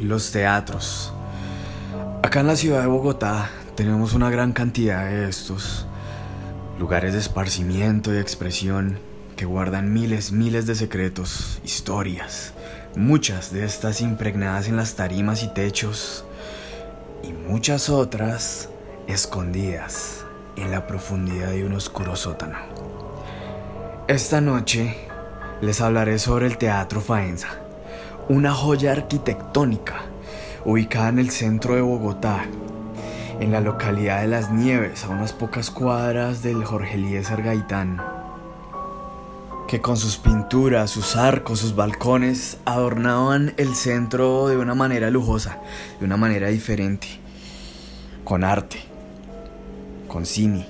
los teatros. Acá en la ciudad de Bogotá tenemos una gran cantidad de estos lugares de esparcimiento y expresión que guardan miles, miles de secretos, historias, muchas de estas impregnadas en las tarimas y techos y muchas otras escondidas en la profundidad de un oscuro sótano. Esta noche les hablaré sobre el Teatro Faenza, una joya arquitectónica ubicada en el centro de Bogotá, en la localidad de Las Nieves, a unas pocas cuadras del Jorge Eliezer Gaitán, que con sus pinturas, sus arcos, sus balcones adornaban el centro de una manera lujosa, de una manera diferente, con arte, con cine.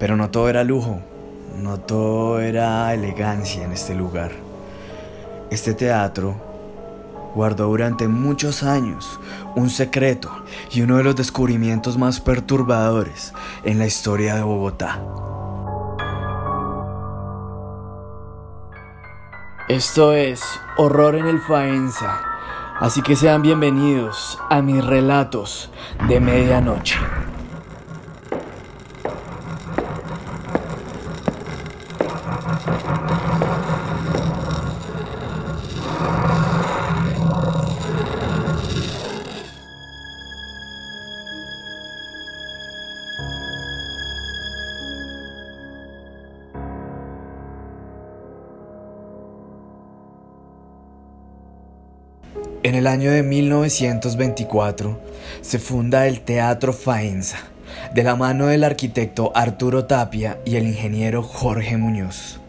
Pero no todo era lujo, no todo era elegancia en este lugar. Este teatro guardó durante muchos años un secreto y uno de los descubrimientos más perturbadores en la historia de Bogotá. Esto es Horror en el Faenza, así que sean bienvenidos a mis relatos de medianoche. En el año de 1924 se funda el Teatro Faenza, de la mano del arquitecto Arturo Tapia y el ingeniero Jorge Muñoz.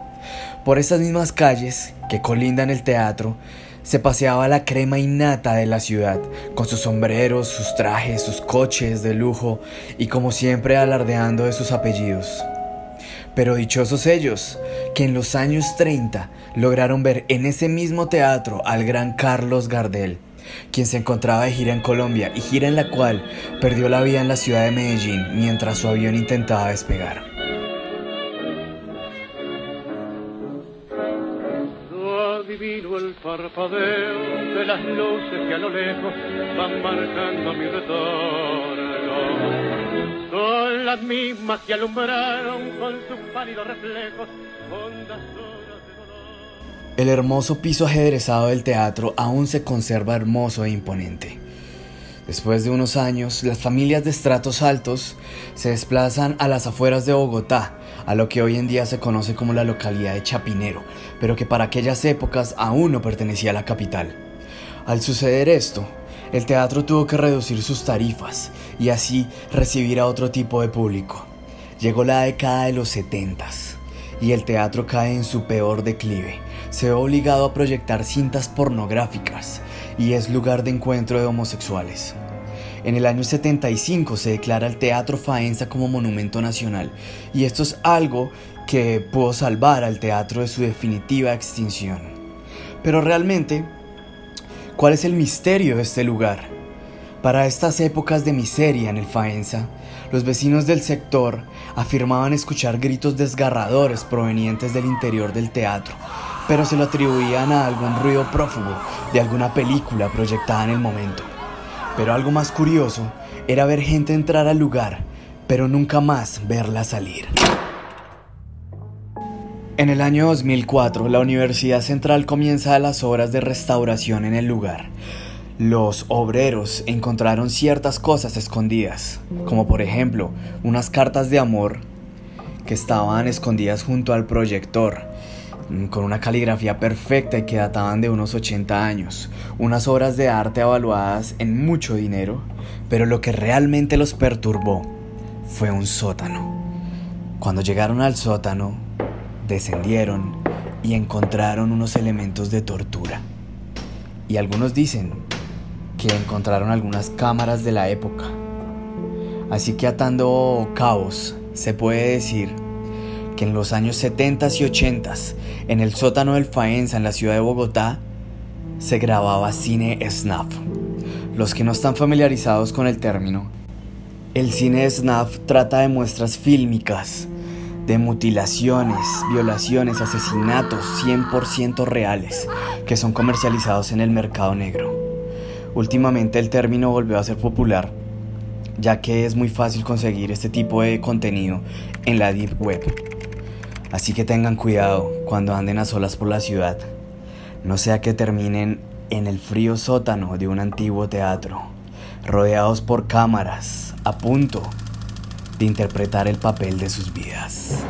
Por estas mismas calles que colindan el teatro, se paseaba la crema innata de la ciudad, con sus sombreros, sus trajes, sus coches de lujo y como siempre alardeando de sus apellidos. Pero dichosos ellos, que en los años 30 lograron ver en ese mismo teatro al gran Carlos Gardel, quien se encontraba de gira en Colombia y gira en la cual perdió la vida en la ciudad de Medellín mientras su avión intentaba despegar. adivino el de las luces que a lo lejos van marcando mi retorno. Las mismas que alumbraron con sus pálidos reflejos hondas de. El hermoso piso ajedrezado del teatro aún se conserva hermoso e imponente. Después de unos años, las familias de estratos altos se desplazan a las afueras de Bogotá, a lo que hoy en día se conoce como la localidad de Chapinero, pero que para aquellas épocas aún no pertenecía a la capital. Al suceder esto, el teatro tuvo que reducir sus tarifas y así recibir a otro tipo de público. Llegó la década de los 70 y el teatro cae en su peor declive. Se ve obligado a proyectar cintas pornográficas y es lugar de encuentro de homosexuales. En el año 75 se declara el Teatro Faenza como monumento nacional y esto es algo que pudo salvar al teatro de su definitiva extinción. Pero realmente, ¿cuál es el misterio de este lugar? Para estas épocas de miseria en el Faenza, los vecinos del sector afirmaban escuchar gritos desgarradores provenientes del interior del teatro, pero se lo atribuían a algún ruido prófugo de alguna película proyectada en el momento. Pero algo más curioso era ver gente entrar al lugar, pero nunca más verla salir. En el año 2004, la Universidad Central comienza las obras de restauración en el lugar. Los obreros encontraron ciertas cosas escondidas, como por ejemplo unas cartas de amor que estaban escondidas junto al proyector, mm, con una caligrafía perfecta y que databan de unos 80 años, unas obras de arte evaluadas en mucho dinero, pero lo que realmente los perturbó fue un sótano. Cuando llegaron al sótano, descendieron y encontraron unos elementos de tortura. Y algunos dicen que encontraron algunas cámaras de la época. Así que atando cabos, se puede decir que en los años 70 y 80, en el sótano del Faenza, en la ciudad de Bogotá, se grababa cine snuff. Los que no están familiarizados con el término, el cine snuff trata de muestras fílmicas, de mutilaciones, violaciones, asesinatos 100% reales que son comercializados en el mercado negro. Últimamente el término volvió a ser popular, ya que es muy fácil conseguir este tipo de contenido en la Deep Web. Así que tengan cuidado cuando anden a solas por la ciudad, no sea que terminen en el frío sótano de un antiguo teatro, rodeados por cámaras, a punto de interpretar el papel de sus vidas.